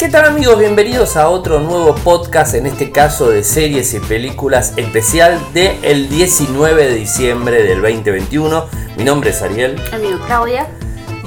¿Qué tal amigos? Bienvenidos a otro nuevo podcast, en este caso de series y películas especial del el 19 de diciembre del 2021. Mi nombre es Ariel. Amigo Claudia.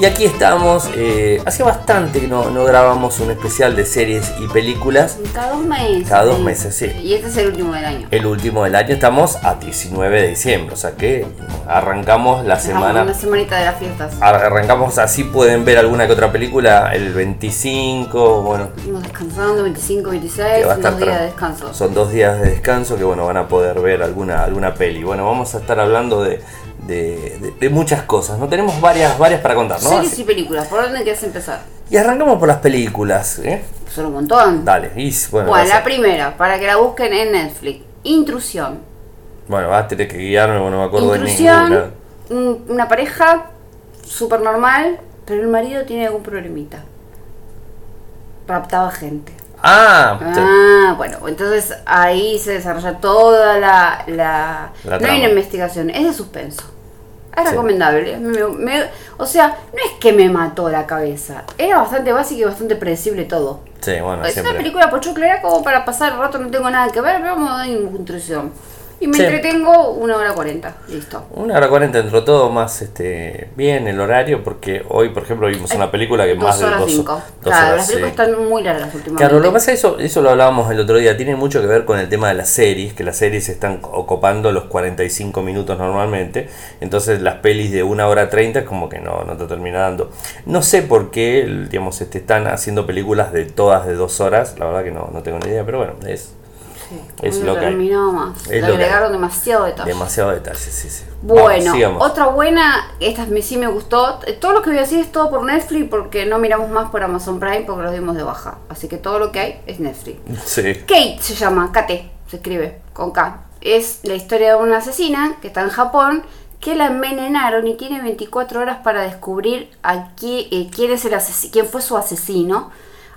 Y aquí estamos, eh, hace bastante que no, no grabamos un especial de series y películas. Cada dos meses. Cada dos meses, sí. Y este es el último del año. El último del año estamos a 19 de diciembre, o sea que arrancamos la semana. Una semanita de las fiestas. Arrancamos así, pueden ver alguna que otra película el 25, bueno. Estamos descansando, 25, 26, son dos días de descanso. Son dos días de descanso que bueno, van a poder ver alguna, alguna peli. Bueno, vamos a estar hablando de de, muchas cosas. No tenemos varias, varias para contar, ¿no? Series y películas, ¿por dónde quieres empezar? Y arrancamos por las películas, ¿eh? Son un montón. Dale, y, bueno. Bueno, la primera, para que la busquen en Netflix. Intrusión. Bueno, vas a tener que guiarme, no me acuerdo Intrusión, de ninguna. Una pareja súper normal, pero el marido tiene algún problemita. Raptaba gente. Ah, ah bueno, entonces ahí se desarrolla toda la... la, no hay una investigación, es de suspenso. Es recomendable. o sea, no es que me mató la cabeza. Era bastante básico y bastante predecible todo. Sí, bueno, es una película pochoclera como para pasar el rato, no tengo nada que ver, pero vamos a dar intrusión. Y me entretengo una hora cuarenta, listo. Una hora cuarenta entró todo más este bien el horario, porque hoy, por ejemplo, vimos una película que más de dos, cinco. claro, las películas están muy largas últimamente. Claro, lo que pasa eso, eso lo hablábamos el otro día, tiene mucho que ver con el tema de las series, que las series están ocupando los 45 minutos normalmente, entonces las pelis de una hora treinta es como que no, no te termina dando. No sé por qué, digamos, este, están haciendo películas de todas de dos horas, la verdad que no, no tengo ni idea, pero bueno, es es lo que más. Le agregaron demasiado detalle. Demasiado detalle, sí, sí. Bueno, otra buena, esta sí me gustó. Todo lo que voy a decir es todo por Netflix porque no miramos más por Amazon Prime porque los dimos de baja. Así que todo lo que hay es Netflix. Sí. Kate se llama, Kate, se escribe con K. Es la historia de una asesina que está en Japón que la envenenaron y tiene 24 horas para descubrir a quién, eh, quién, es el quién fue su asesino.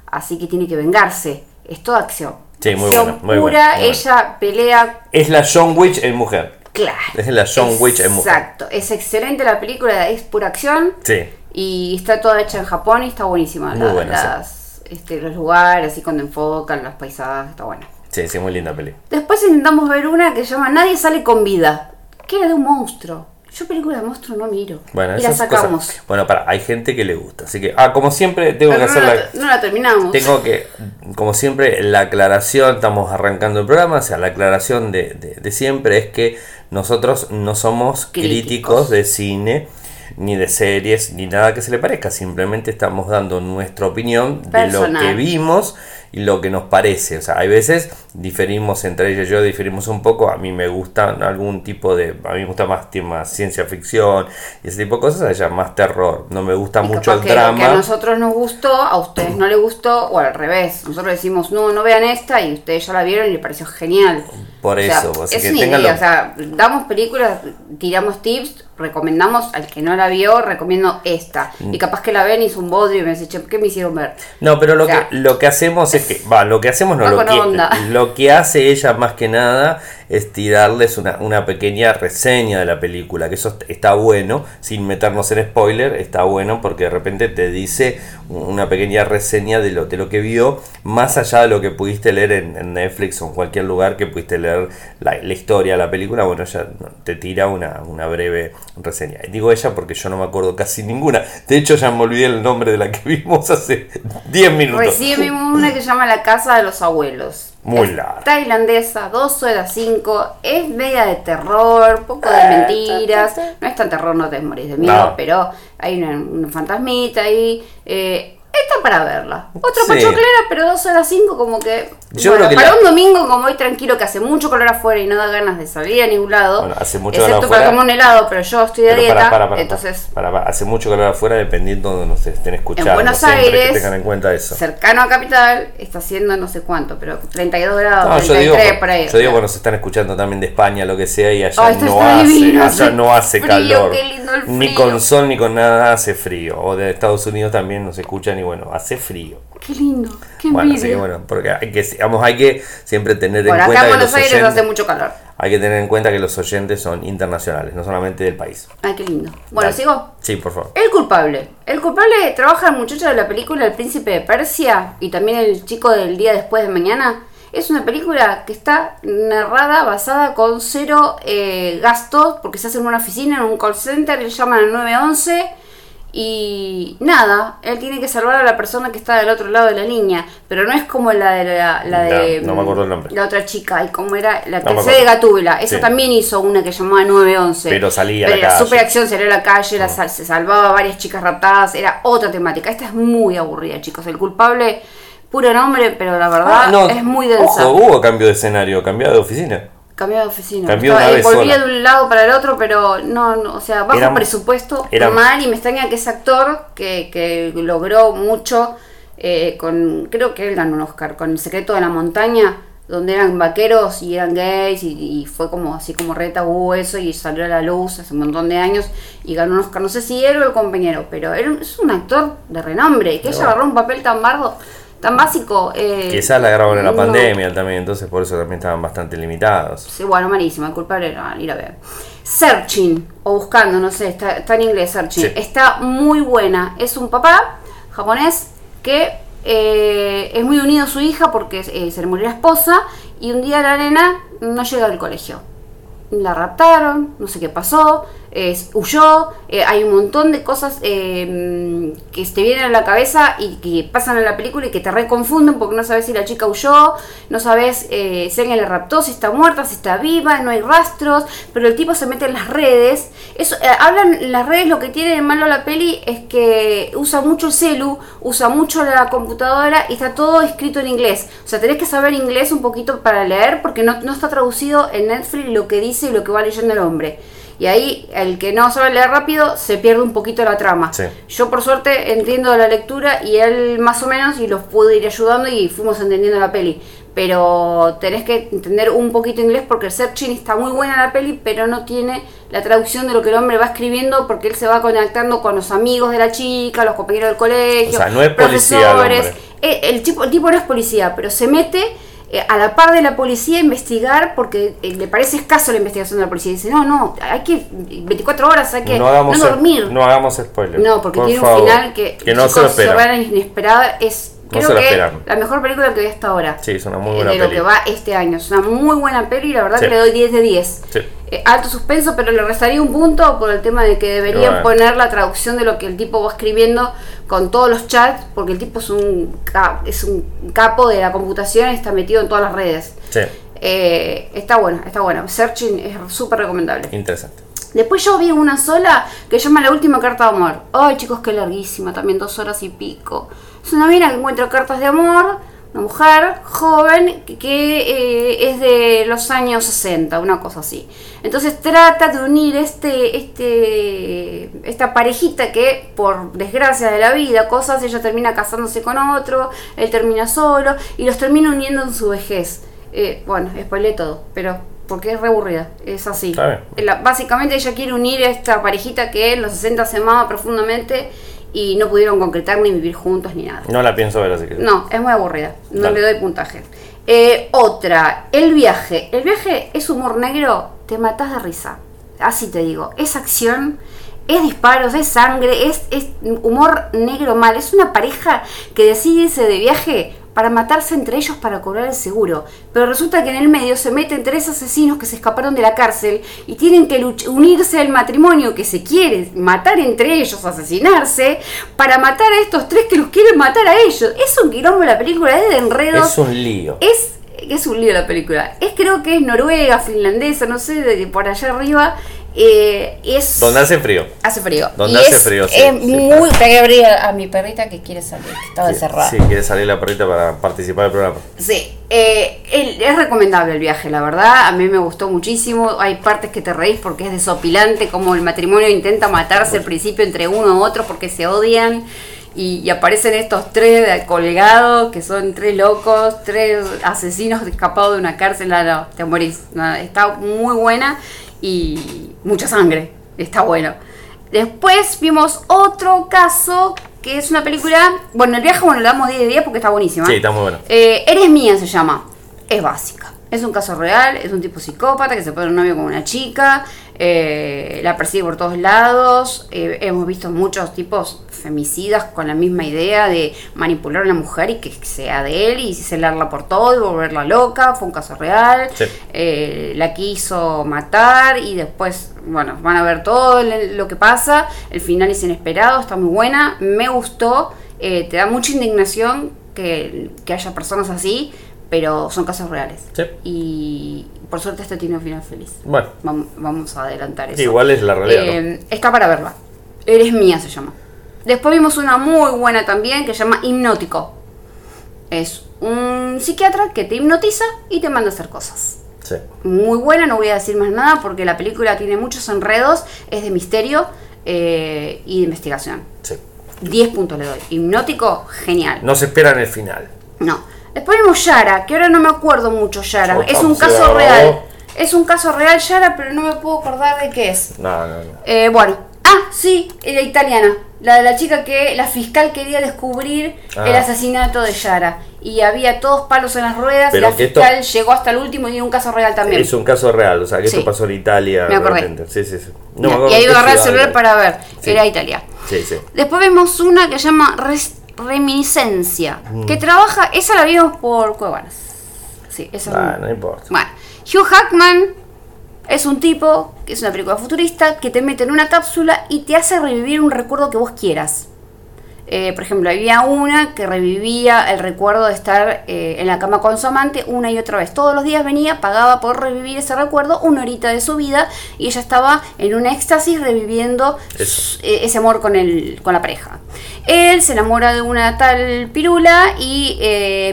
Así que tiene que vengarse. Es toda acción. Sí, muy buena. Muy buena, ella pelea. Es la John Witch en mujer. Claro. Es la John Witch en mujer. Exacto. Es excelente la película, es pura acción. Sí. Y está toda hecha en Japón y está buenísima. Muy buena, este, los lugares, así cuando enfocan, los paisajes, está buena. Sí, sí, muy linda peli. Después intentamos ver una que se llama Nadie sale con vida, que era de un monstruo. Yo película de monstruo no miro. Bueno, y la sacamos. Bueno, para, hay gente que le gusta. Así que, ah, como siempre, tengo que hacer la. No la terminamos. Tengo que, como siempre, la aclaración, estamos arrancando el programa, o sea, la aclaración de, de, siempre es que nosotros no somos críticos de cine ni de series, ni nada que se le parezca. Simplemente estamos dando nuestra opinión de lo que vimos y lo que nos parece. O sea, hay veces diferimos entre ella y yo, diferimos un poco. A mí me gusta algún tipo de. A mí me gusta más, más ciencia ficción y ese tipo de cosas. A ella más terror. No me gusta mucho el drama. que a nosotros nos gustó, a ustedes no les gustó, o al revés. Nosotros decimos, no, no vean esta y ustedes ya la vieron y les pareció genial. Por eso, es que una o sea, damos películas, tiramos tips, recomendamos al que no la vio, recomiendo esta. Mm. Y capaz que la ven y es un bodrio y me dice, ¿qué me hicieron ver? No, pero lo, que, lo que hacemos es que, va, lo que hacemos no, lo que, lo que hace ella más que nada es tirarles una, una, pequeña reseña de la película, que eso está bueno, sin meternos en spoiler, está bueno porque de repente te dice una pequeña reseña de lo, de lo que vio, más allá de lo que pudiste leer en, Netflix o en cualquier lugar que pudiste leer la, la historia la película, bueno, ya te tira una, una breve reseña. Digo ella porque yo no me acuerdo casi ninguna, de hecho ya me olvidé el nombre de la que vimos hace 10 minutos. Recién vimos una que se llama La Casa de los Abuelos. Muy larga. Tailandesa, 2 horas 5. Es media de terror, poco de eh, mentiras. No es tan terror, no te morís de miedo, pero hay una, fantasmita ahí. Eh, esta para verla. Otra sí. pachoclera, pero dos horas cinco como que... Yo creo que para un domingo como hoy tranquilo que hace mucho color afuera y no da ganas de salir a ningún lado. Bueno, hace mucho excepto para comer un helado, pero yo estoy de dieta. Para, para, entonces... hace mucho calor afuera dependiendo de donde nos estén escuchando. En Buenos Aires, que tengan en cuenta eso. cercano a Capital, está haciendo no sé cuánto, pero 32 grados, no, 33 yo digo, por ahí. Yo digo cuando se están escuchando también de España, lo que sea, y allá no hace, allá no hace calor. Ni con sol ni con nada hace frío. O de Estados Unidos también nos escuchan y bueno, hace frío. Qué lindo, qué bueno, sí, bueno, porque hay que, hay que siempre tener en cuenta. Acá en Buenos Aires hace mucho calor. hay que tener en cuenta que los oyentes son internacionales, no solamente del país. Ay, qué lindo. Bueno, ¿sigo? Sí, por favor. El culpable. El culpable trabaja el muchacho de la película El Príncipe de Persia y también el chico del día después de mañana. Es una película que está narrada, basada con cero eh, gastos, porque se hace en una oficina, en un call center, le llaman al 911 y nada, él tiene que salvar a la persona que está del otro lado de la línea, pero no es como la de la, de no, me acuerdo el nombre. la otra chica, y como era la tercera de Gatúbela, esa también hizo una que llamaba 911. Pero salía a la calle. Super acción, salió a la calle, la, se salvaba a varias chicas raptadas, era otra temática. Esta es muy aburrida, chicos. El culpable, puro nombre, pero la verdad ah, es muy densa. hubo cambio de escenario, cambiado de oficina. Cambió de oficina. Eh, volvía de un lado para el otro, pero no, o sea, bajo presupuesto, mal, y me extraña que ese actor que, que logró mucho eh, con, creo que él ganó un Oscar, con El secreto de la montaña, donde eran vaqueros y eran gays, y, fue como así como re tabú eso, y salió a la luz hace un montón de años, y ganó un Oscar, no sé si él o el compañero, pero él es un actor de renombre, que ella agarró un papel tan bardo tan básico. Eh, Quizás la grabaron en la pandemia también, entonces por eso también estaban bastante limitados. Sí, bueno, malísimo, el culpable era ir a ver. Searching, o buscando, no sé, está, está en inglés Searching, está muy buena. Es un papá japonés que eh, es muy unido a su hija porque eh, se le murió la esposa y un día la nena no llega al colegio. La raptaron, no sé qué pasó, huyó, eh, hay un montón de cosas eh, que te vienen a la cabeza y que pasan en la película y que te reconfunden porque no sabes si la chica huyó, no sabes eh, si alguien la raptó, si está muerta, si está viva, no hay rastros, pero el tipo se mete en las redes. Eso, hablan las redes, lo que tiene de malo la peli es que usa mucho el celu, usa mucho la computadora y está todo escrito en inglés. O sea, tenés que saber inglés un poquito para leer porque no, no está traducido en Netflix lo que dice y lo que va leyendo el hombre. Y ahí el que no sabe leer rápido se pierde un poquito la trama. Yo por suerte entiendo la lectura y él más o menos y los pude ir ayudando y fuimos entendiendo la peli. Pero tenés que entender un poquito inglés porque el searching está muy buena la peli, pero no tiene la traducción de lo que el hombre va escribiendo porque él se va conectando con los amigos de la chica, los compañeros del colegio, o sea, no es profesores. Eh, el, tipo, el tipo no es policía, pero se mete eh, a la par de la policía investigar porque eh, le parece escaso la investigación de la policía. Dice, no, no, hay que 24 horas, hay que no, dormir. No hagamos spoiler. No, porque tiene un final que, que no se lo espera. inesperada. Es Creo que la mejor película que vi hasta ahora. Sí, es una muy buena De lo que va este año. Es una muy buena peli y la verdad que le doy 10 de 10. Eh, alto suspenso, pero le restaría un punto por el tema de que deberían poner la traducción de lo que el tipo va escribiendo con todos los chats, porque el tipo es un, es un capo de la computación y está metido en todas las redes. Sí. Eh, está bueno, está bueno. Searching es súper recomendable. Interesante. Después yo vi una sola que llama La Última Carta de Amor. Ay, chicos, qué larguísima, también dos horas y pico. Es una mina que encuentra cartas de amor, una mujer joven que, eh, es de los años 60, una cosa así. Entonces trata de unir este, este, esta parejita que por desgracia de la vida, cosas, ella termina casándose con otro, él termina solo y los termina uniendo en su vejez. Eh, bueno, spoilé todo, pero porque es re aburrida, es así. básicamente ella quiere unir esta parejita que en los 60 se amaba profundamente y no pudieron concretar ni vivir juntos ni nada. No la pienso ver así que. No, es muy aburrida. No le doy puntaje. Eh, otra, el viaje. El viaje es humor negro, te matas de risa. Así te digo. Es acción, es disparos, es sangre, es, es humor negro mal. Es una pareja que decide irse de viaje para matarse entre ellos para cobrar el seguro. Pero resulta que en el medio se meten tres asesinos que se escaparon de la cárcel y tienen que unirse al matrimonio que se quiere matar entre ellos, asesinarse, para matar a estos tres que los quieren matar a ellos. Es un quilombo la película, es de enredos. Es un lío. Es es un lío la película. Es creo que es noruega, finlandesa, no sé, de por allá arriba. Eh, es donde hace frío. Hace frío. Donde hace frío, sí. Es muy. que abrir a, mi perrita que quiere salir, que estaba encerrada. Sí, quiere salir la perrita para participar del programa. Sí, eh, es recomendable el viaje, la verdad. A mí me gustó muchísimo. Hay partes que te reís porque es desopilante, como el matrimonio intenta matarse al principio entre uno u otro porque se odian. Y, aparecen estos tres colgados, que son tres locos, tres asesinos escapados de una cárcel. No, te morís. está muy buena y mucha sangre. Está bueno. Después vimos otro caso que es una película. Bueno, el viaje, bueno, le damos 10 de 10 porque está buenísima. Sí, está muy bueno. Eh, Eres mía se llama. Es básica. Es un caso real, es un tipo psicópata que se pone un novio con una chica, eh, la persigue por todos lados. Eh, hemos visto muchos tipos femicidas con la misma idea de manipular a una mujer y que sea de él y celarla por todo y volverla loca. Fue un caso real. Eh, la quiso matar y después, bueno, van a ver todo lo que pasa. El final es inesperado, está muy buena. Me gustó. te da mucha indignación que, que haya personas así pero son casos reales. Y por suerte este tiene un final feliz. Bueno. Vamos, a adelantar eso. Igual es la realidad. Eh, está para verla. Eres mía se llama. Después vimos una muy buena también que se llama Hipnótico. Es un psiquiatra que te hipnotiza y te manda a hacer cosas. Sí. Muy buena, no voy a decir más nada porque la película tiene muchos enredos, es de misterio eh, y de investigación. Sí. 10 puntos le doy. Hipnótico, genial. No se espera en el final. No. Después vimos Yara, que ahora no me acuerdo mucho Yara. es un caso real. Es un caso real Yara, pero no me puedo acordar de qué es. No, no, no. Eh, bueno. Ah, sí, la italiana. La de la chica que la fiscal quería descubrir el ah. asesinato de Yara. Y había todos palos en las ruedas. y la fiscal llegó hasta el último y un caso real también. Es un caso real, o sea, que esto pasó en Italia. Me acordé. Sí, sí, sí. y ahí agarré el celular para ver. Era Italia. Sí, sí. Después vemos una que se llama Reminiscencia, que mm. trabaja, esa la vimos por Cuevanas. Sí, esa no importa. Bueno, Hugh Hackman es un tipo, que es una película futurista, que te mete en una cápsula y te hace revivir un recuerdo que vos quieras. Eh, por ejemplo, había una que revivía el recuerdo de estar eh, en la cama con su amante una y otra vez. Todos los días venía, pagaba por revivir ese recuerdo, una horita de su vida, y ella estaba en un éxtasis reviviendo eh, ese amor con, el, con la pareja. Él se enamora de una tal pirula y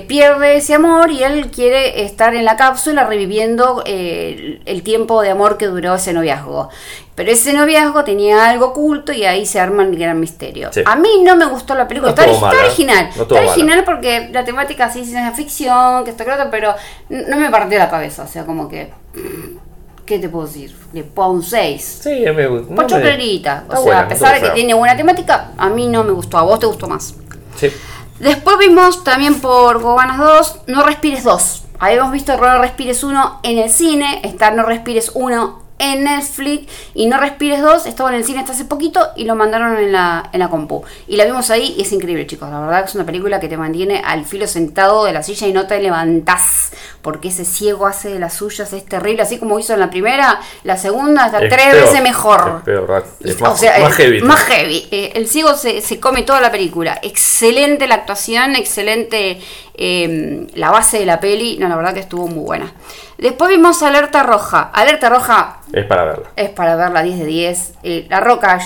pierde ese amor y él quiere estar en la cápsula reviviendo el tiempo de amor que duró ese noviazgo. Pero ese noviazgo tenía algo oculto y ahí se arma el gran misterio. A mí no me gustó la película. está, original. está original porque la temática sí es ficción, que está claro, pero no me partió la cabeza. O sea, como que. ¿Qué te puedo decir? Le pongo un 6. Sí, me gusta. Pocho O sea, a pesar de que tiene buena temática, a mí no me gustó. A vos te gustó más. Sí. Después vimos también por Gobanas 2, No Respires 2. Habíamos visto No Respires 1 en el cine, está No Respires 1 en Netflix y No Respires 2 estaba en el cine hasta hace poquito y lo mandaron en la, en la compu. Y la vimos ahí y es increíble, chicos. La verdad que es una película que te mantiene al filo sentado de la silla y no te levantás porque ese ciego hace de las suyas, es terrible. Así como hizo en la primera, la segunda está tres veces mejor. Es más, heavy. Más heavy. Eh, el ciego se, se, come toda la película. Excelente la actuación, excelente eh, la base de la peli. No, la verdad que estuvo muy buena. Después vimos Alerta Roja. Alerta Roja. Es para verla. Es para verla 10 de 10. Eh, la Roca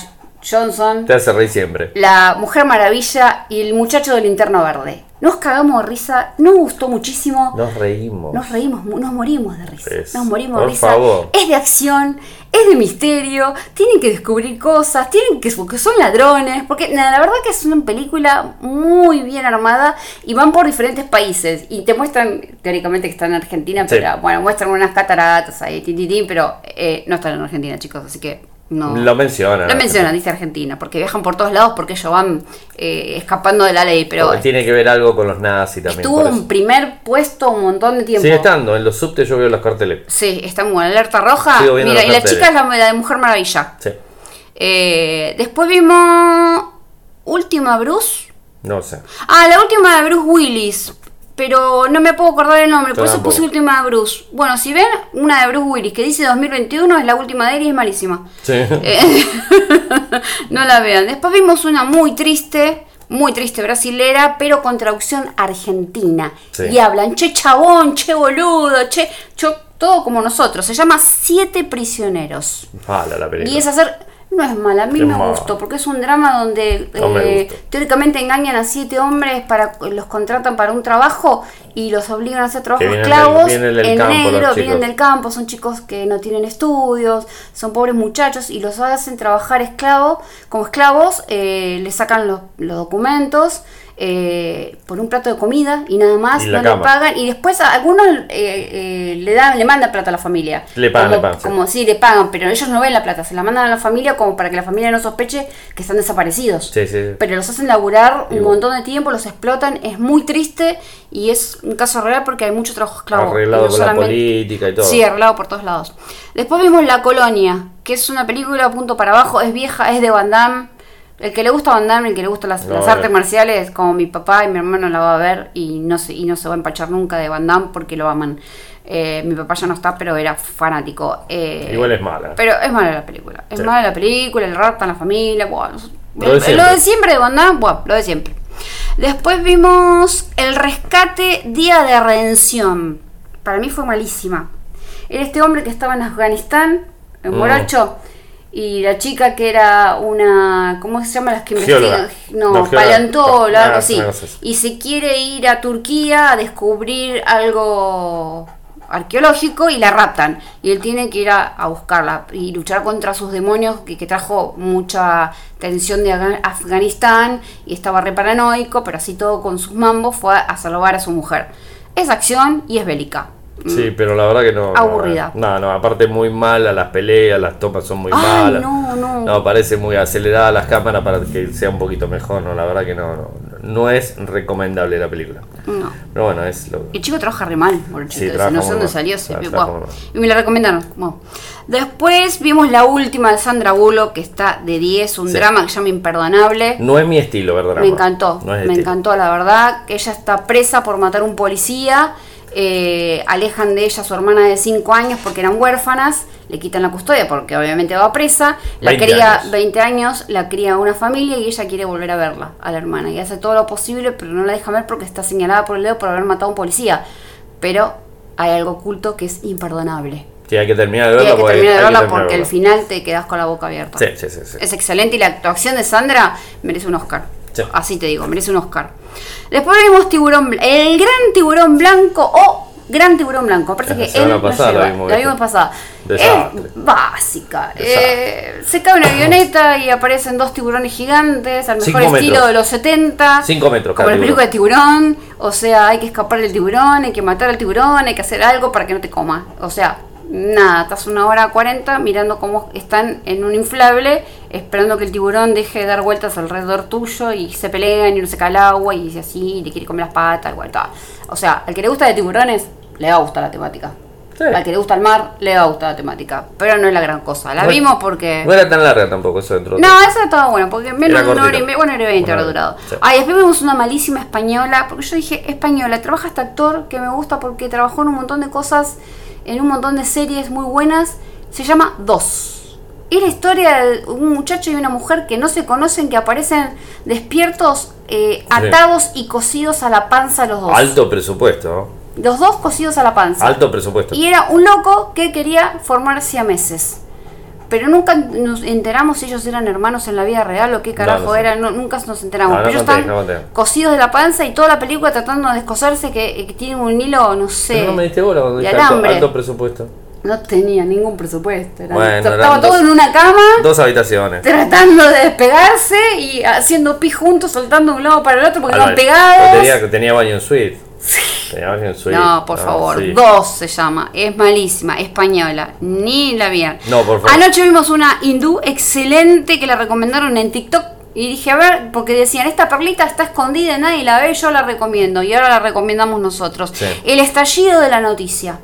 Johnson. Te hace reír siempre. La Mujer Maravilla y el muchacho del linterno verde. Nos cagamos de risa, nos gustó muchísimo. Nos reímos. Nos reímos, nos morimos de risa. nos morimos de risa. Favor. Es de acción, es de misterio, tienen que descubrir cosas, tienen que porque son ladrones, porque la verdad que es una película muy bien armada y van por diferentes países y te muestran teóricamente que están en Argentina, pero bueno, muestran unas cataratas ahí, pero eh, no están en Argentina, chicos, así que no. Lo menciona. Lo menciona, dice Argentina, porque viajan por todos lados porque ellos van eh, escapando de la ley. Pero tiene que ver algo con los nazis también. Estuvo un primer puesto un montón de tiempo. Sigue estando, en los subtes yo veo los carteles. Sí, está muy. Alerta roja. Mira, y la chica es la, de Mujer Maravilla. Sí. Eh, después vimos. Última Bruce. No sé. Ah, la última de Bruce Willis pero no me puedo acordar el nombre, por eso puse última de Bruce. Bueno, si ven una de Bruce Willis que dice 2021, es la última de él y es malísima. Sí. Eh, no la vean. Después vimos una muy triste, muy triste brasilera, pero con traducción argentina. Y hablan, che chabón, che boludo, che, todo como nosotros. Se llama Siete Prisioneros. la y es hacer no es mala, a mí me gustó, porque es un drama donde eh, teóricamente engañan a siete hombres para los contratan para un trabajo y los obligan a hacer trabajos esclavos en negro, vienen del campo, son chicos que no tienen estudios, son pobres muchachos y los hacen trabajar esclavos, como esclavos, eh, les sacan los, documentos eh, por un plato de comida y nada más, no le pagan y después a algunos eh, eh, le dan le mandan plata a la familia. Le pagan, como, le pagan. Como sí, le pagan, pero ellos no ven la plata, se la mandan a la familia como para que la familia no sospeche que están desaparecidos. Sí, sí. Pero los hacen laburar un montón de tiempo, los explotan, es muy triste y es un caso real porque hay mucho trabajo esclavo. Arreglado por la política y todo. Sí, arreglado por todos lados. Después vimos La Colonia, que es una película punto para abajo, es vieja, es de Van Damme el que le gusta Van Damme, el que le gusta las, artes marciales, como mi papá y mi hermano la va a ver y no se, y no se va a empachar nunca de Van Damme porque lo aman. Eh, mi papá ya no está, pero era fanático. Eh, Igual es mala. Pero es mala la película. Es mala la película, el rap en la familia. lo, de siempre de Van Damme, bueno, lo de siempre. Después vimos El Rescate Día de Redención. Para mí fue malísima. Era este hombre que estaba en Afganistán, en mm. Moracho y la chica que era una ¿cómo se llama las que investigan? No, paleontóloga, algo así. Y se quiere ir a Turquía a descubrir algo arqueológico y la raptan. Y él tiene que ir a, buscarla y luchar contra sus demonios que, que, trajo mucha tensión de Afganistán y estaba re paranoico, pero así todo con sus mambos fue a salvar a su mujer. Es acción y es bélica. Sí, pero la verdad que no. Aburrida. No, no, aparte muy mala las peleas, las tomas son muy malas. No, no. No, parece muy acelerada las cámaras para que sea un poquito mejor, no, la verdad que no, no, no es recomendable la película. No. Pero bueno, es lo El chico trabaja re mal, por el chico, no sé dónde salió. Y me la recomendaron. Después vimos la última de Sandra Bullock, que está de 10, un drama que se llama Imperdonable. No es mi estilo, ¿verdad? Me encantó, me encantó, la verdad. Que ella está presa por matar a un policía eh, alejan de ella a su hermana de 5 años porque eran huérfanas, le quitan la custodia porque obviamente va presa, la cría 20 años, la cría una familia y ella quiere volver a verla, a la hermana, y hace todo lo posible, pero no la deja ver porque está señalada por el dedo por haber matado a un policía. Pero hay algo oculto que es imperdonable. Sí, hay que terminar de verla, porque, porque al final te quedas con la boca abierta. Es excelente y la actuación de Sandra merece un Oscar. Así te digo, merece un Oscar. Después vimos Tiburón el gran tiburón blanco o Gran Tiburón Blanco. Parece que él pasada, la vimos, la vimos pasada. Es básica. Eh, se cae una avioneta y aparecen dos tiburones gigantes, al mejor estilo de los 70. 5 metros, Como la película de tiburón. O sea, hay que escapar del tiburón, hay que matar al tiburón, hay que hacer algo para que no te coma. O sea, nada, estás una hora 40 mirando cómo están en un inflable, esperando que el tiburón deje de dar vueltas alrededor tuyo y se pelean y no se cae el agua y así, y le quiere comer las patas, igual, O sea, al que le gusta de tiburones, le va a gustar la temática. Al que le gusta el mar, le va a gustar la temática. Pero no es la gran cosa. La vimos porque. No era tan larga tampoco eso dentro. No, eso estaba bueno, porque menos de una hora y media. Bueno, era 20 habrá durado. Ah, después vimos una malísima española. Porque yo dije, española, trabaja este actor que me gusta porque trabajó en un montón de cosas en un montón de series muy buenas. Se llama Dos. Es la historia de un muchacho y una mujer que no se conocen, que aparecen despiertos, eh, atados y cosidos a la panza los dos. Alto presupuesto. Los dos cosidos a la panza. Alto presupuesto. Y era un loco que quería formarse a meses pero nunca nos enteramos si ellos eran hermanos en la vida real o qué carajo eran, nunca nos enteramos. pero ellos están cosidos de la panza y toda la película tratando de descoserse que, que tiene un hilo, no sé, no me diste bola cuando alambre. Alto, presupuesto. No tenía ningún presupuesto. estaba todo en una cama. Dos habitaciones. Tratando de despegarse y haciendo pis juntos, soltando de un lado para el otro porque estaban pegados. Tenía, tenía baño en suite. No, por favor. Dos se llama. Es malísima. Española. Ni la vieron. No, por favor. Anoche vimos una hindú excelente que la recomendaron en TikTok. Y dije, a ver, porque decían, esta perlita está escondida, nadie la ve, yo la recomiendo. Y ahora la recomendamos nosotros. El estallido de la noticia.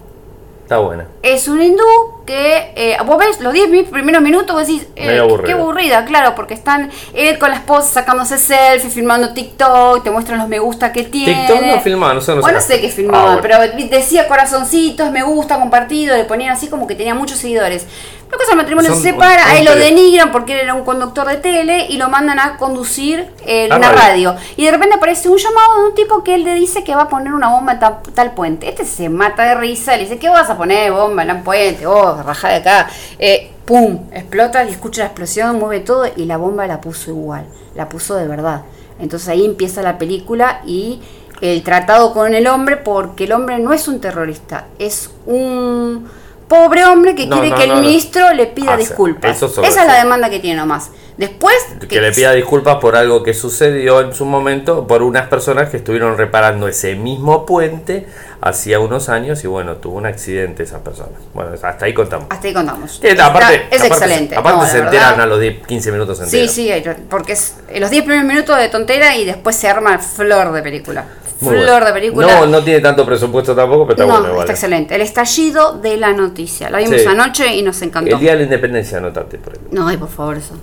Está buena. Es un hindú que eh, vos ves los 10 primeros minutos, vos decís, eh, qué aburrida, claro, porque están él con la esposa sacándose selfie, filmando TikTok, te muestran los me gusta que tiene. TikTok no filmaba, no sé, no sé. Bueno, sé que filmaba, ah, pero decía corazoncitos, me gusta, compartido, le ponían así como que tenía muchos seguidores. La cosa del matrimonio se separa, a él lo denigran porque él era un conductor de tele y lo mandan a conducir en una radio. Y de repente aparece un llamado de un tipo que él le dice que va a poner una bomba en tal, puente. Este se mata de risa, le dice, ¿qué vas a poner bomba en el puente? Oh, raja de acá. Eh, ¡Pum! Explota y escucha la explosión, mueve todo y la bomba la puso igual, la puso de verdad. Entonces ahí empieza la película y el tratado con el hombre porque el hombre no es un terrorista, es un pobre hombre que quiere que el ministro le pida disculpas. Esa es la demanda que tiene nomás. Después... Que le pida disculpas por algo que sucedió en su momento por unas personas que estuvieron reparando ese mismo puente hacía unos años y bueno, tuvo un accidente esa persona. Bueno, hasta ahí contamos. Hasta ahí contamos. aparte, es excelente. Aparte se enteran a los 10, 15 minutos enteros. Sí, sí, porque es los 10 primeros minutos de tontera y después se arma flor de película. flor de película. No, no tiene tanto presupuesto tampoco, pero está bueno. Está excelente. El estallido de la noticia. La vimos anoche y nos encantó. El día de la independencia, anotate por ejemplo. No, ay, por favor, eso.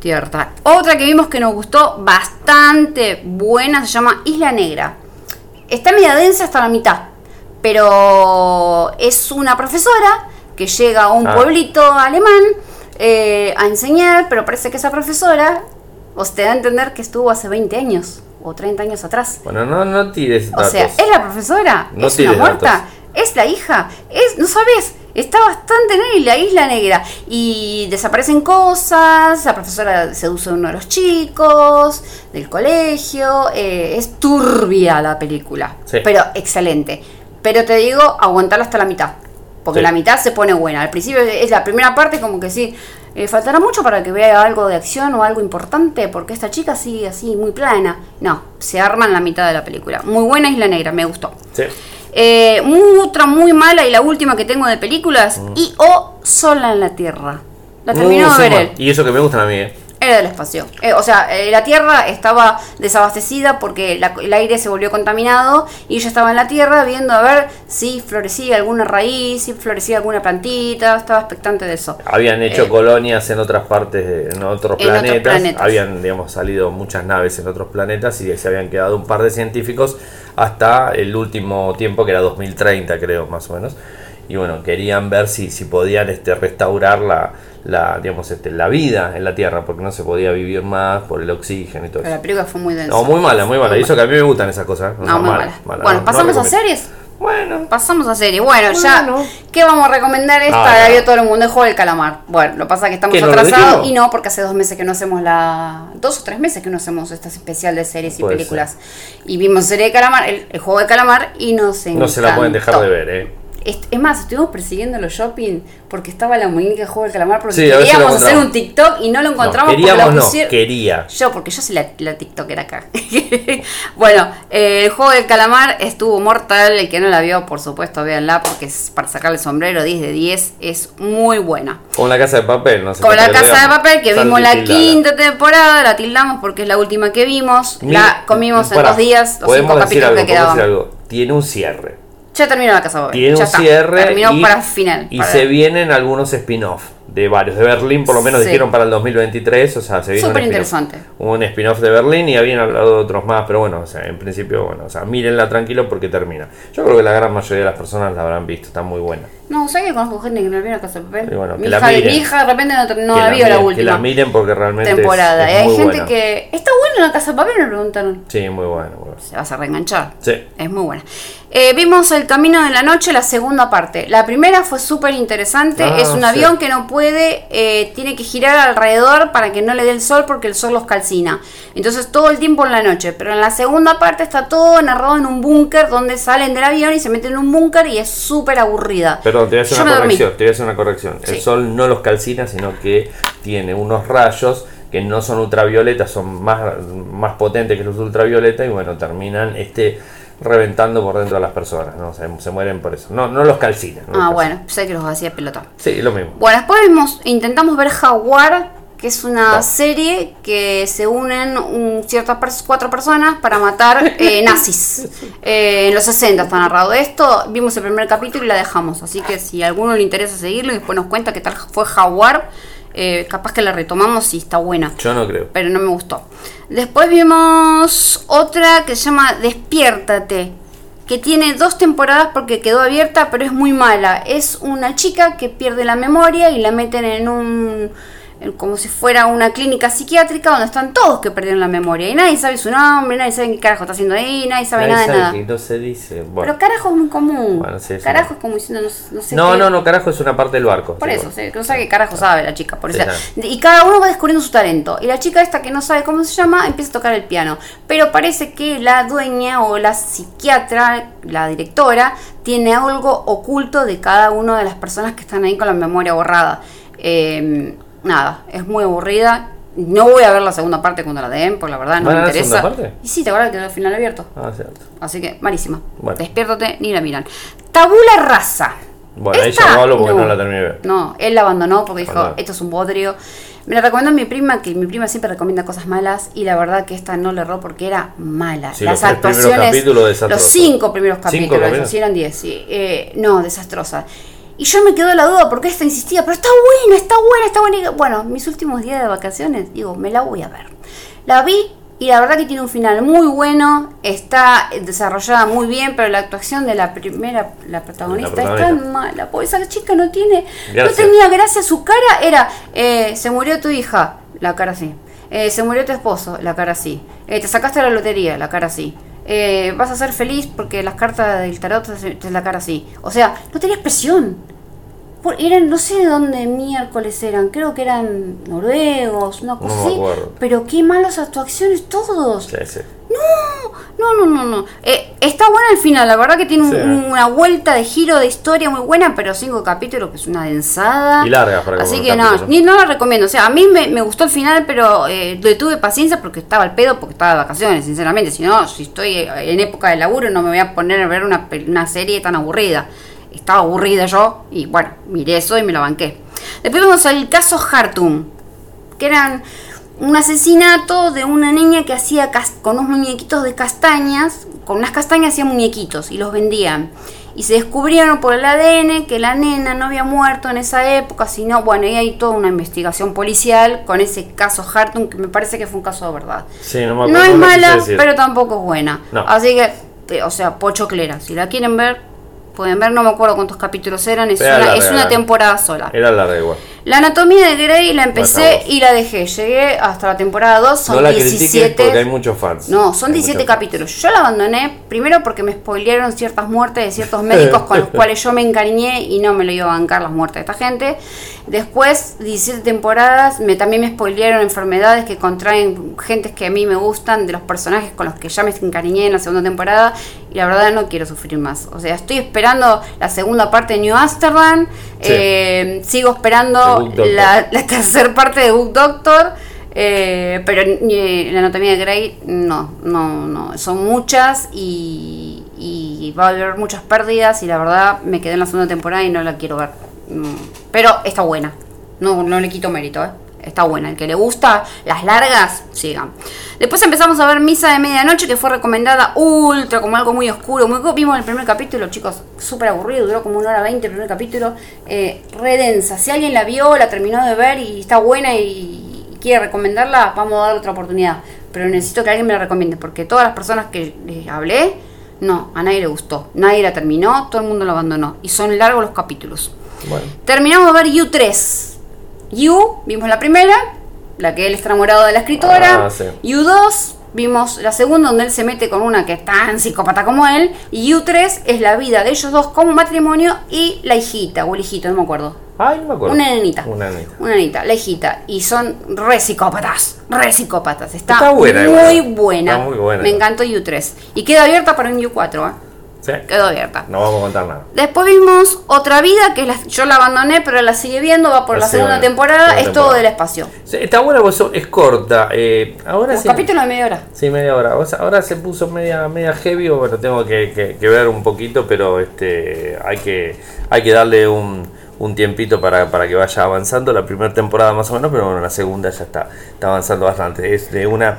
Tierta. Otra que vimos que nos gustó bastante buena se llama Isla Negra. Está media densa hasta la mitad pero es una profesora que llega a un ah. pueblito alemán eh, a enseñar, pero parece que esa profesora, usted da a entender que estuvo hace 20 años o 30 años atrás. Bueno, no, no tires datos. O sea, es la profesora, no es una muerta, es la hija, es, no sabes, está bastante en la isla negra y desaparecen cosas, la profesora seduce a uno de los chicos del colegio, eh, es turbia la película, pero excelente. Pero te digo, aguantarla hasta la mitad. Porque la mitad se pone buena. Al principio es la primera parte como que sí, eh, faltará mucho para que vea algo de acción o algo importante, porque esta chica sigue así, muy plana. No, se arma en la mitad de la película. Muy buena Isla Negra, me gustó. Sí. Eh, otra muy mala y la última que tengo de películas, mm. y o Sola en la Tierra. La terminó de ver él. Y eso que me gusta a mí, eh. Era del espacio. Eh, o sea, eh, la Tierra estaba desabastecida porque el aire se volvió contaminado y ella estaba en la Tierra viendo a ver si florecía alguna raíz, si florecía alguna plantita, estaba expectante de eso. Habían hecho eh, colonias en otras partes, en otros, planetas. habían, digamos, salido muchas naves en otros planetas y se habían quedado un par de científicos hasta el último tiempo que era 2030 creo, más o menos. Y bueno, querían ver si, si podían este, restaurar la la, digamos, este, la vida en la Tierra, porque no se podía vivir más por el oxígeno y todo Pero la película fue muy densa. No, muy mala, muy mala. Y eso que a mí me gustan esas cosas. No, muy mala. bueno, pasamos a series. Bueno. Pasamos a series. Bueno, ya. ¿Qué vamos a recomendar? Esta la vio todo el mundo, el juego del calamar. Bueno, lo pasa que estamos atrasados y no, porque hace dos meses que no hacemos la. Dos o tres meses que no hacemos esta especial de series y películas. Y vimos serie de calamar, el, juego de calamar y nos encantó. No se la pueden dejar de ver, ¿eh? Es más, estuvimos persiguiendo los shopping porque estaba la muñeca de juego del calamar porque queríamos hacer un TikTok y no lo encontramos. No, queríamos, no, quería. Yo, porque yo soy la, la TikToker acá. bueno, eh, el juego del calamar estuvo mortal. El que no la vio, por supuesto, véanla porque es para sacarle el sombrero 10 de 10. Es muy buena. Con la casa de papel, no sé. Con la casa de papel que vimos la quinta temporada, la tildamos porque es la última que vimos. la comimos en dos días, los cinco capítulos que quedaban. Tiene un cierre. Ya terminó la casa Tiene un cierre. Terminó y, para final. Y se vienen algunos spin-off de varios. De Berlín, por lo menos dijeron para el 2023. O sea, se viene Súper interesante. Un spin-off de Berlín y habían hablado de otros más. Pero bueno, o sea, en principio, bueno, o sea, mírenla tranquilo porque termina. Yo creo que la gran mayoría de las personas la habrán visto. Está muy buena. No, ¿sabes que conozco gente que no vio la casa de papel? mi, hija, mi, hija, de repente no, no la, vio la última. Que la miren porque realmente. Temporada. y hay gente que. ¿Está buena la casa de papel? Me preguntaron. Sí, muy buena. Se vas a reenganchar. Sí. Es muy buena. Eh, vimos El Camino de la Noche, la segunda parte. La primera fue súper interesante. Ah, es un avión que no puede, eh, tiene que girar alrededor para que no le dé el sol porque el sol los calcina. Entonces todo el tiempo en la noche. Pero en la segunda parte está todo narrado en un búnker donde salen del avión y se meten en un búnker y es súper aburrida. Perdón, te voy a hacer una corrección. Te voy a hacer una corrección. El sol no los calcina, sino que tiene unos rayos que no son ultravioletas, son más, más potentes que los ultravioletas y bueno, terminan este reventando por dentro a las personas, ¿no? Se, mueren por eso. No, no los calcinan. ah, bueno, sé que los hacía pelota. Sí, lo mismo. Bueno, después intentamos ver Jaguar, que es una serie que se unen ciertas cuatro personas para matar eh, nazis. Eh, en los 60 está narrado esto. Vimos el primer capítulo y la dejamos. Así que si a alguno le interesa seguirlo y después nos cuenta qué tal fue Jaguar eh, capaz que la retomamos y está buena. Yo no creo. Pero no me gustó. Después vimos otra que se llama Despiértate. Que tiene dos temporadas porque quedó abierta, pero es muy mala. Es una chica que pierde la memoria y la meten en un como si fuera una clínica psiquiátrica donde están todos que perdieron la memoria y nadie sabe su nombre, nadie sabe qué carajo está haciendo ahí, nadie sabe nada de nada. no se dice. Pero carajo es muy común. carajo es como diciendo, no, sé. No, no, no, carajo es una parte del barco. Por eso, no sabe qué carajo sabe la chica. Por eso. Y cada uno va descubriendo su talento. Y la chica esta que no sabe cómo se llama empieza a tocar el piano. Pero parece que la dueña o la psiquiatra, la directora, tiene algo oculto de cada una de las personas que están ahí con la memoria borrada. Eh, nada, es muy aburrida. No voy a ver la segunda parte cuando la den, porque la verdad no me interesa. La segunda parte? Y sí, te acuerdas que quedó el final abierto. Ah, cierto. Así que, malísima. Bueno. Despiértate, ni la miran. Tabula rasa. Bueno, ahí ya no porque no, la terminé de ver. No, él la abandonó porque dijo, esto es un bodrio. Me la recomendó mi prima, que mi prima siempre recomienda cosas malas, y la verdad que esta no le erró porque era mala. Las actuaciones. Los cinco primeros capítulos, ¿Cinco eran diez, sí. Eh, no, desastrosa. Y yo me quedo la duda porque esta insistía, pero está buena, está buena, está buena. bueno, mis últimos días de vacaciones, digo, me la voy a ver. La vi y la verdad que tiene un final muy bueno, está desarrollada muy bien, pero la actuación de la primera, la protagonista, es tan mala. Porque esa chica no tiene, no tenía gracia, su cara era, eh, se murió tu hija, la cara así. Eh, se murió tu esposo, la cara así. Eh, te sacaste la lotería, la cara así. Eh, vas a ser feliz porque las cartas del tarot te la cara así. O sea, no tenía expresión. eran, no sé de dónde miércoles eran, creo que eran noruegos, una cosa así. Pero qué malas actuaciones todos. Sí, sí. No, no, no, no, eh, está buena el final, la verdad que tiene una vuelta de giro de historia muy buena, pero cinco capítulos que es una densada. Y larga para Así que no, ni, no la recomiendo. O sea, a mí me, gustó el final, pero eh, tuve paciencia porque estaba al pedo, porque estaba de vacaciones, sinceramente. Si no, si estoy en época de laburo, no me voy a poner a ver una, una serie tan aburrida. Estaba aburrida yo y bueno, miré eso y me lo banqué. Después vamos al caso Hartum, que eran un asesinato de una niña que hacía con unos muñequitos de castañas, con unas castañas hacía muñequitos y los vendían. Y se descubrieron por el ADN que la nena no había muerto en esa época, sino, bueno, y hay toda una investigación policial con ese caso Hartung, que me parece que fue un caso de verdad. no, es mala, pero tampoco es buena. Así que, o sea, pochoclera. Si la quieren ver, pueden ver, no me acuerdo cuántos capítulos eran, es, una, es una temporada sola. Era larga igual. La anatomía de Grey la empecé y la dejé. Llegué hasta la temporada 2, son no la 17. porque hay muchos fans. No, son 17 capítulos. Yo la abandoné primero porque me spoilearon ciertas muertes de ciertos médicos con los cuales yo me encariñé y no me lo iba a bancar las muertes de esta gente. Después, 17 temporadas, me, también me spoilearon enfermedades que contraen gentes que a mí me gustan, de los personajes con los que ya me encariñé en la segunda temporada. Y la verdad no quiero sufrir más. O sea, estoy esperando la segunda parte de New Amsterdam. Eh, sigo esperando la, tercera parte de Book Doctor, eh, pero la anatomía de Grey no, no, no, son muchas y, va a haber muchas pérdidas y la verdad me quedé en la segunda temporada y no la quiero ver. Mm, pero está buena, no, no le quito mérito, ¿eh? está buena. El que le gusta las largas, sigan. Después empezamos a ver Misa de Medianoche, que fue recomendada ultra, como algo muy oscuro. Muy, vimos el primer capítulo, chicos, súper aburrido, duró como una hora veinte el primer capítulo. Eh, redensa. Si alguien la vio, la terminó de ver y está buena y, quiere recomendarla, vamos a dar otra oportunidad. Pero necesito que alguien me la recomiende, porque todas las personas que les hablé, no, a nadie le gustó. Nadie la terminó, todo el mundo la abandonó. Y son largos los capítulos. Terminamos de ver U3 You, vimos la primera, la que él está enamorado de la escritora. Ah, You 2, vimos la segunda donde él se mete con una que es tan psicópata como él. Y You 3 es la vida de ellos dos como matrimonio y la hijita, o el hijito, no me acuerdo. Ay, no me acuerdo. Una nenita. Una nenita. Una nenita, la hijita. Y son re psicópatas. Re psicópatas. Está, buena, muy buena. Está muy buena. Me encantó You 3. Y queda abierta para un You 4, Quedó abierta. No vamos a contar nada. Después vimos Otra Vida, que yo la abandoné, pero la sigue viendo, va por la, segunda temporada, es todo del espacio. está buena, pues es corta. Eh, ahora Un capítulo de media hora. Sí, media hora. ahora se puso media, media heavy, bueno, tengo que, ver un poquito, pero este hay que, hay que darle un, un tiempito para, para, que vaya avanzando. La primera temporada más o menos, pero bueno, la segunda ya está, está avanzando bastante. Es de una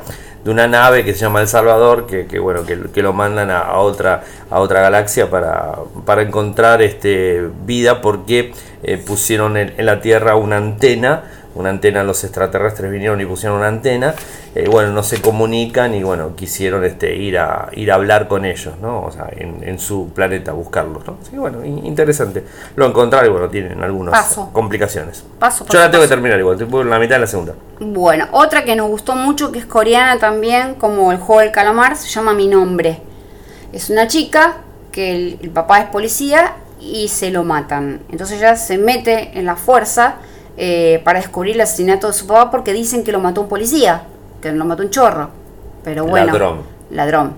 una nave que se llama El Salvador, que, que bueno, que, que, lo mandan a, otra, a otra galaxia para, para encontrar este, vida porque eh, pusieron en, la Tierra una antena una antena, los extraterrestres vinieron y pusieron una antena, eh, bueno, no se comunican y bueno, quisieron este, ir, a, ir a hablar con ellos, ¿no? O sea, en, su planeta, buscarlos, ¿no? Así que bueno, interesante. Lo encontraron y bueno, tienen algunas complicaciones. Paso, Yo la tengo que terminar igual, estoy en la mitad de la segunda. Bueno, otra que nos gustó mucho, que es coreana también, como el juego del calamar, se llama Mi Nombre. Es una chica que el, el papá es policía y se lo matan. Entonces ella se mete en la fuerza eh, para descubrir el asesinato de su papá porque dicen que lo mató un policía, que lo mató un chorro. Pero bueno, ladrón. Ladrón.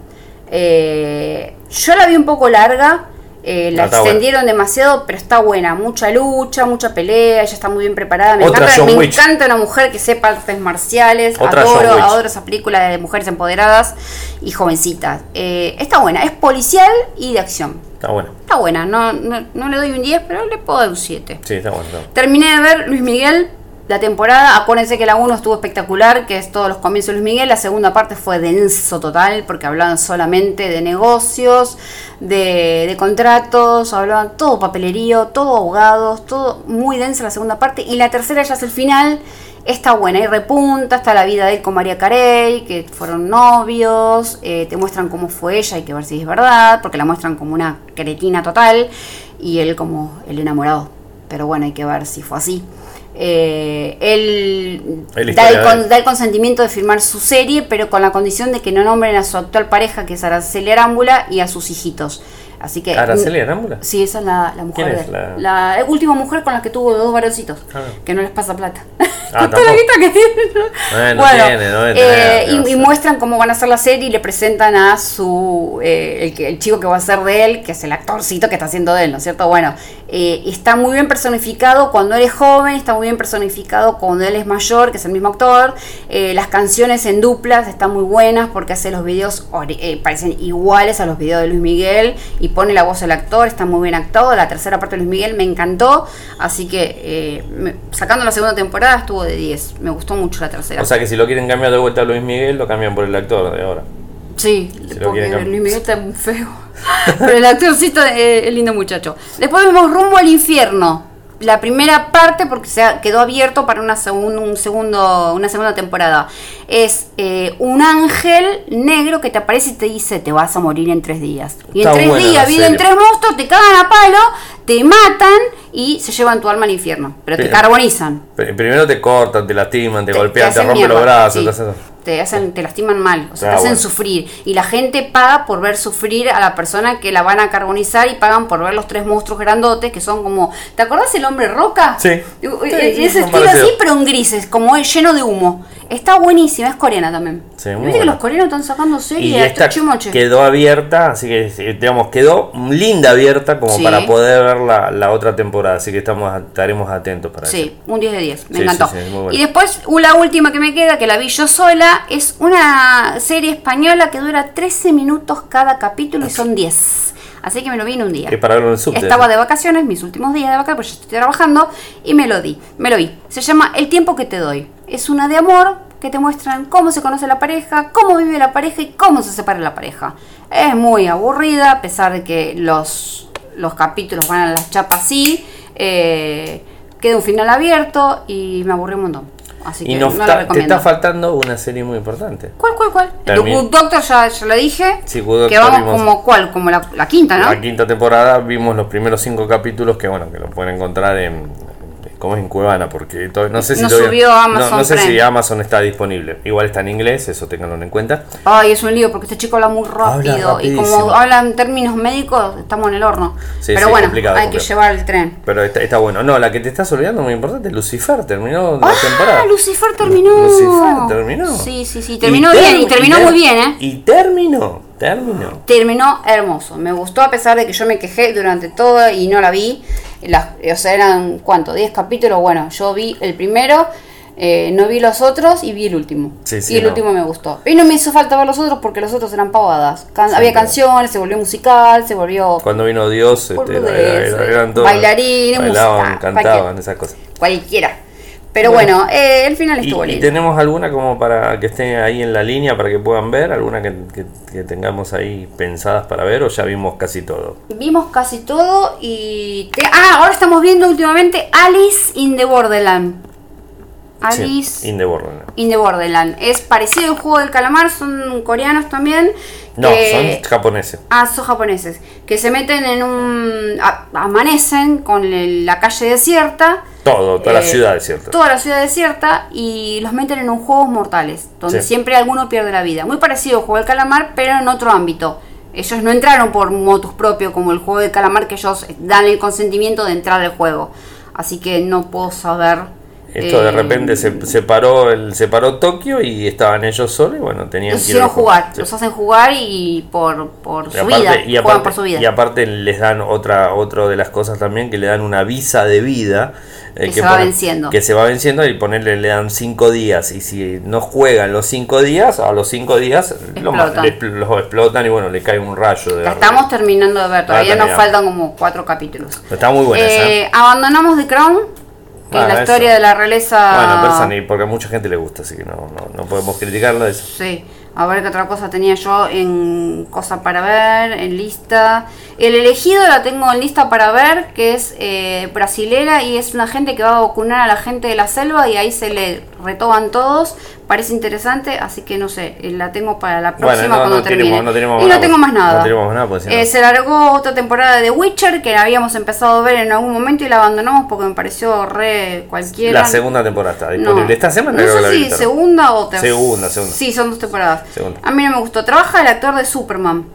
Eh, yo la vi un poco larga. Eh, la extendieron demasiado, pero está buena. Mucha lucha, mucha pelea. Ella está muy bien preparada. Me, encanta, me encanta, una mujer que sepa artes marciales. adoro, adoro esa película de mujeres empoderadas y jovencitas. Eh, está buena. Es policial y de acción. Está buena. Está buena. No, no, le doy un 10, pero le puedo dar un 7. Sí, está bueno. Terminé de ver Luis Miguel la temporada. Acuérdense que la 1 estuvo espectacular, que es todos los comienzos de Luis Miguel. La segunda parte fue denso total, porque hablaban solamente de negocios, de, contratos, hablaban todo papelerío, todo abogados, todo muy denso la segunda parte. Y la tercera ya es el final. Está buena y repunta, está la vida de él con María Carey, que fueron novios, eh, te muestran cómo fue ella, hay que ver si es verdad, porque la muestran como una cretina total y él como el enamorado. Pero bueno, hay que ver si fue así. Eh, él da el, consentimiento de firmar su serie, pero con la condición de que no nombren a su actual pareja, que es Araceli Arámbula, y a sus hijitos. Así que, ¿Araceli Arámbula? Sí, esa es la, mujer. la... última mujer con la que tuvo dos varoncitos, ah. que no les pasa plata. Ah, la que tiene. bueno, eh, y, muestran cómo van a hacer la serie y le presentan a su eh, el, el, chico que va a ser de él, que es el actorcito que está haciendo de él, ¿no es cierto? Bueno, eh, está muy bien personificado cuando él es joven, está muy bien personificado cuando él es mayor, que es el mismo actor. las canciones en duplas están muy buenas porque hace los videos, parecen iguales a los videos de Luis Miguel y pone la voz del actor, está muy bien actuado. La tercera parte de Luis Miguel me encantó, así que sacando la segunda temporada estuvo de 10. Me gustó mucho la tercera. O sea que si lo quieren cambiar de vuelta a Luis Miguel, lo cambian por el actor de ahora. Sí, porque Luis Miguel está muy feo. Pero el actorcito es, es lindo muchacho. Después vemos Rumbo al Infierno la primera parte, porque se quedó abierto para una, un segundo, una segunda temporada, es eh, un ángel negro que te aparece y te dice, te vas a morir en tres días. Y en tres días viven tres monstruos, te cagan a palo, te matan y se llevan tu alma al infierno. Pero, te carbonizan. Primero te cortan, te lastiman, te, golpean, te, rompen los brazos te hacen, te lastiman mal, o sea, te hacen sufrir. Y la gente paga por ver sufrir a la persona que la van a carbonizar y pagan por ver los tres monstruos grandotes que son como. ¿Te acordás el hombre roca? Sí. Ese estilo así, pero en grises, como lleno de humo. Está buenísima, es coreana también. Sí, muy que los coreanos están sacando series y esta quedó abierta, así que digamos, quedó linda abierta como para poder ver la, la, otra temporada, así que estamos estaremos atentos para Sí, un 10 de 10, me encantó. Y después la última que me queda, que la vi yo sola, es una serie española que dura 13 minutos cada capítulo y son 10. Así que me lo vi en un día. para verlo en el Estaba de vacaciones, mis últimos días de vacaciones, pues yo estoy trabajando y me lo di, me lo vi. Se llama El tiempo que te doy. Es una de amor que te muestran cómo se conoce la pareja, cómo vive la pareja y cómo se separa la pareja. Es muy aburrida, a pesar de que los, los capítulos van a las chapas así. Eh, queda un final abierto y me aburrí un montón. Así que y no te está faltando una serie muy importante. ¿Cuál, cuál, cuál? Good Doctor ya, ya lo dije. Sí, Good que vamos como cuál, como la, la, quinta, ¿no? La quinta temporada vimos los primeros cinco capítulos que bueno, que lo pueden encontrar en como es en Cuevana, porque no sé si Amazon no, sé si Amazon está disponible. Igual está en inglés, eso tenganlo en cuenta. Ay, es un lío porque este chico habla muy rápido y como habla en términos médicos, estamos en el horno. Pero bueno, hay que llevar el tren. Pero está, bueno. No, la que te estás olvidando muy importante, Lucifer terminó la ah, temporada. Lucifer terminó. Lucifer terminó. Sí, sí, sí, terminó bien y terminó muy bien, ¿eh? Y terminó. Terminó. Terminó hermoso. Me gustó a pesar de que yo me quejé durante todo y no la vi. Las, o sea, eran, ¿cuánto? 10 capítulos. Bueno, yo vi el primero, eh, no vi los otros y vi el último. y el último me gustó. Y no me hizo falta ver los otros porque los otros eran pavadas. había canciones, se volvió musical, se volvió... Cuando vino Dios, este, eran todos, bailarines, bailaban, cantaban, esas cosas. Cualquiera. Pero bueno, eh, el final estuvo lindo. ¿Y tenemos alguna como para que esté ahí en la línea para que puedan ver? ¿Alguna que, tengamos ahí pensadas para ver o ya vimos casi todo? Vimos casi todo y... Ah, ahora estamos viendo últimamente Alice in the Borderland. Alice in the Borderland. In the Borderland. Es parecido al juego del calamar, son coreanos también. No, son japoneses. Ah, son japoneses. Que se meten en un... amanecen con la calle desierta todo, toda la eh, ciudad desierta. Toda la ciudad desierta y los meten en un juegos mortales, donde siempre alguno pierde la vida. Muy parecido al juego del calamar, pero en otro ámbito. Ellos no entraron por motus propio como el juego del calamar, que ellos dan el consentimiento de entrar al juego. Así que no puedo saber Esto de eh, repente se separó el separó Tokio y estaban ellos solos y bueno, tenían que jugar, los hacen jugar y por, por su vida, y aparte, por su vida. Y aparte les dan otra otro de las cosas también que le dan una visa de vida eh, que, se va venciendo. Que se va venciendo y ponerle le dan cinco días. Y si no juegan los cinco días, a los cinco días los explotan y bueno, le cae un rayo. De estamos terminando de ver, todavía nos faltan como cuatro capítulos. Está muy buena eh, Abandonamos The Crown. En la historia de la realeza. Bueno, porque a mucha gente le gusta, así que no, no, no podemos criticarlo eso. Sí. A ver qué otra cosa tenía yo en cosa para ver, en lista. El elegido la tengo en lista para ver, que es eh, brasilera y es una gente que va a vacunar a la gente de la selva y ahí se le retoban todos parece interesante, así que no sé, eh, la tengo para la próxima cuando termine. y no tengo más nada. Pues, eh, se largó otra temporada de Witcher que habíamos empezado a ver en algún momento y la abandonamos porque me pareció re cualquiera. La segunda temporada está disponible. Esta semana no sé si segunda o tercera. Segunda, segunda. Sí, son dos temporadas. A mí no me gustó. Trabaja el actor de Superman.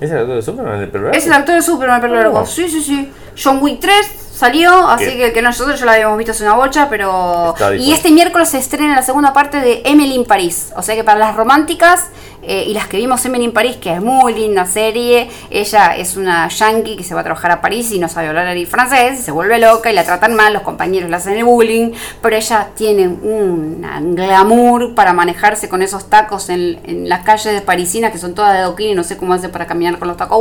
¿Es el actor de Superman el pelo Es el actor de Superman el pelo largo. Sí, sí, sí. John Wick 3 salió, así que, que nosotros ya la habíamos visto hace una bocha, pero... Y este miércoles se estrena la segunda parte de Emily in Paris, o sea que para las románticas eh, y las que vimos Emily in París, que es muy linda serie, ella es una yankee que se va a trabajar a París y no sabe hablar ni francés, se vuelve loca y la tratan mal, los compañeros la hacen el bullying, pero ella tiene un glamour para manejarse con esos tacos en, en las calles de Parisina, que son todas de adoquín y no sé cómo hace para caminar con los tacos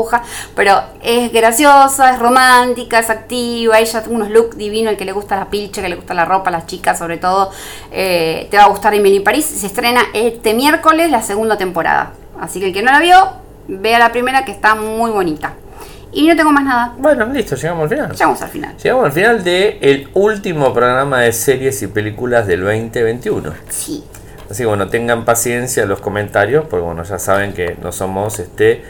pero es graciosa, es romántica, es activa, ella tiene unos looks divinos, el que le gusta la pilcha, que le gusta la ropa, las chicas sobre todo, eh, te va a gustar Emily in París, se estrena este miércoles la segunda temporada. Así que el que no la vio, vea la primera que está muy bonita. Y no tengo más nada. Bueno, listo, llegamos al final. Llegamos al final. Llegamos al final del el último programa de series y películas del 2021. Sí. Así que bueno, tengan paciencia en los comentarios, porque bueno, ya saben que no somos este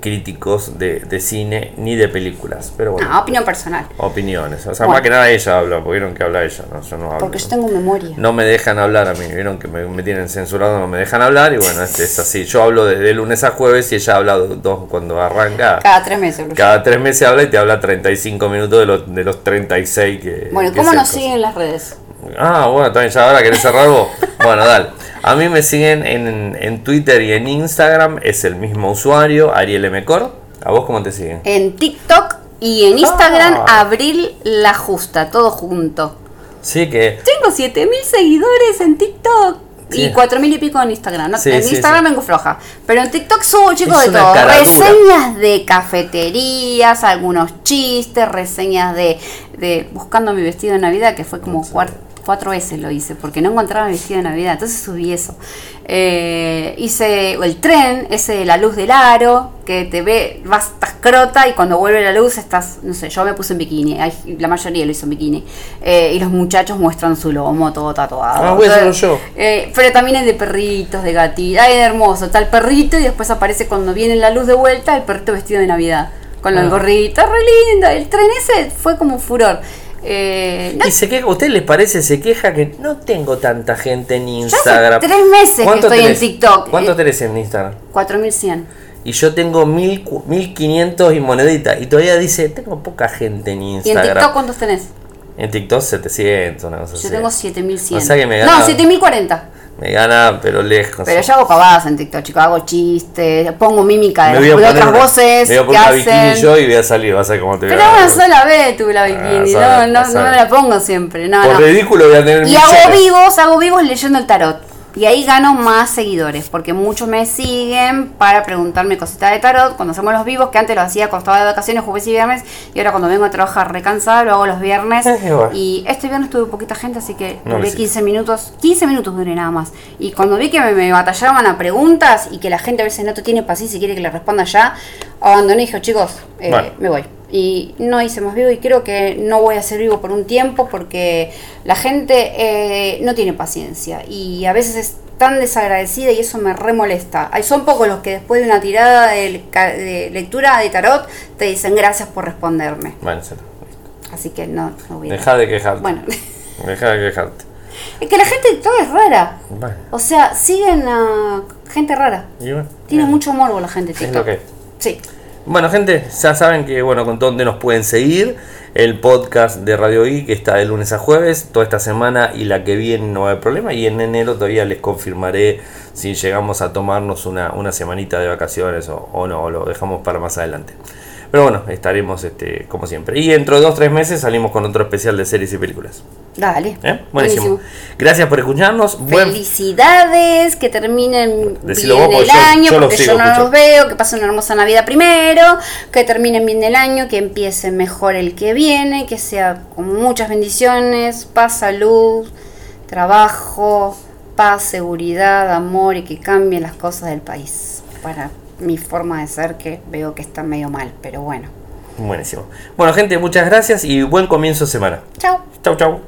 críticos de, de, cine ni de películas. Pero bueno. No, opinión personal. Opiniones. O sea, más que nada ella habla, porque vieron que habla ella, ¿no? Yo no hablo. Porque yo tengo memoria. No me dejan hablar a mí, vieron que me, tienen censurado, no me dejan hablar y bueno, este es así. Yo hablo desde lunes a jueves y ella habla dos cuando arranca. Cada tres meses. Cada tres meses habla y te habla 35 minutos de los, de los 36 que... Bueno, ¿cómo nos siguen las redes? Ah, bueno, también ya ahora querés cerrar vos. bueno, dale. A mí me siguen en, en Twitter y en Instagram, es el mismo usuario, Ariel Mcor. ¿A vos cómo te siguen? En TikTok y en Instagram, ah. Abril La Justa, todo junto. Sí, que. Tengo 7000 seguidores en TikTok. Y 4000 y pico en Instagram. en Instagram vengo floja. Pero en TikTok subo, chicos, de todo. Reseñas de cafeterías, algunos chistes, reseñas de, de Buscando mi vestido de Navidad, que fue como cuarto cuatro veces lo hice, porque no encontraba mi vestido de Navidad, entonces subí eso. Eh, hice el tren, ese de la luz del aro, que te ve, vas, estás crota y cuando vuelve la luz estás, no sé, yo me puse en bikini, la mayoría lo hizo en bikini, eh, y los muchachos muestran su lomo todo tatuado. Ah, voy a yo. Eh, pero también es de perritos, de gatitos, ay, hermoso, está el perrito y después aparece cuando viene la luz de vuelta el perrito vestido de Navidad. Con el ah. gorrito, re linda. El tren ese fue como furor. Eh, y se queja, ¿usted les parece? Se queja que no tengo tanta gente en Instagram. Hace tres meses que estoy en TikTok. ¿Cuánto eh, tenés en Instagram? 4100. Y yo tengo mil, 1500 y monedita. Y todavía dice, tengo poca gente en Instagram. ¿Y en TikTok cuántos tenés? En TikTok 700, una cosa Yo tengo 7100. O sea que me No, 7040. Me gana, pero lejos. Pero yo hago pavadas en TikTok, chicos. Hago chistes, pongo mímica de, otras voces. Me voy a poner una bikini yo y voy a salir, vas a ver cómo te veo. Pero una sola vez tuve la ah, bikini. no, no, no, me la pongo siempre. No, Por ridículo voy a tener Y hago vivos, hago vivos leyendo el tarot. Y ahí gano más seguidores, porque muchos me siguen para preguntarme cositas de tarot. Cuando hacemos los vivos, que antes lo hacía estaba de vacaciones, jueves y viernes, y ahora cuando vengo a trabajar recansada, lo hago los viernes. y este viernes tuve poquita gente, así que duré 15 minutos, 15 minutos duré nada más. Y cuando vi que me, batallaban a preguntas y que la gente a veces no te tiene paciencia y quiere que le responda ya, abandoné y dije, chicos, eh, me voy y no hice más vivo y creo que no voy a ser vivo por un tiempo porque la gente eh, no tiene paciencia y a veces es tan desagradecida y eso me remolesta. Son pocos los que después de una tirada de, lectura de tarot te dicen gracias por responderme. Bueno, Así que no, no voy a... Deja de quejarte. Bueno. Deja de quejarte. Es que la gente todo es rara. O sea, siguen a gente rara. Tiene mucho morbo la gente TikTok. Sí. Bueno, gente, ya saben que, bueno, con dónde nos pueden seguir. El podcast de Radio I, que está de lunes a jueves, toda esta semana y la que viene no hay problema. Y en enero todavía les confirmaré si llegamos a tomarnos una, una semanita de vacaciones o, o no, o lo dejamos para más adelante. Pero bueno, estaremos este, como siempre. Y dentro de dos tres meses salimos con otro especial de series y películas. Dale. ¿Eh? Buenísimo. Gracias por escucharnos. Felicidades, que terminen bien el año, porque yo no los veo, que pasen una hermosa Navidad primero, que terminen bien el año, que empiece mejor el que viene, que sea con muchas bendiciones, paz, salud, trabajo, paz, seguridad, amor y que cambien las cosas del país para mi forma de ser que veo que está medio mal, pero bueno. Buenísimo. Bueno, gente, muchas gracias y buen comienzo de semana. Chao. Chau, chau.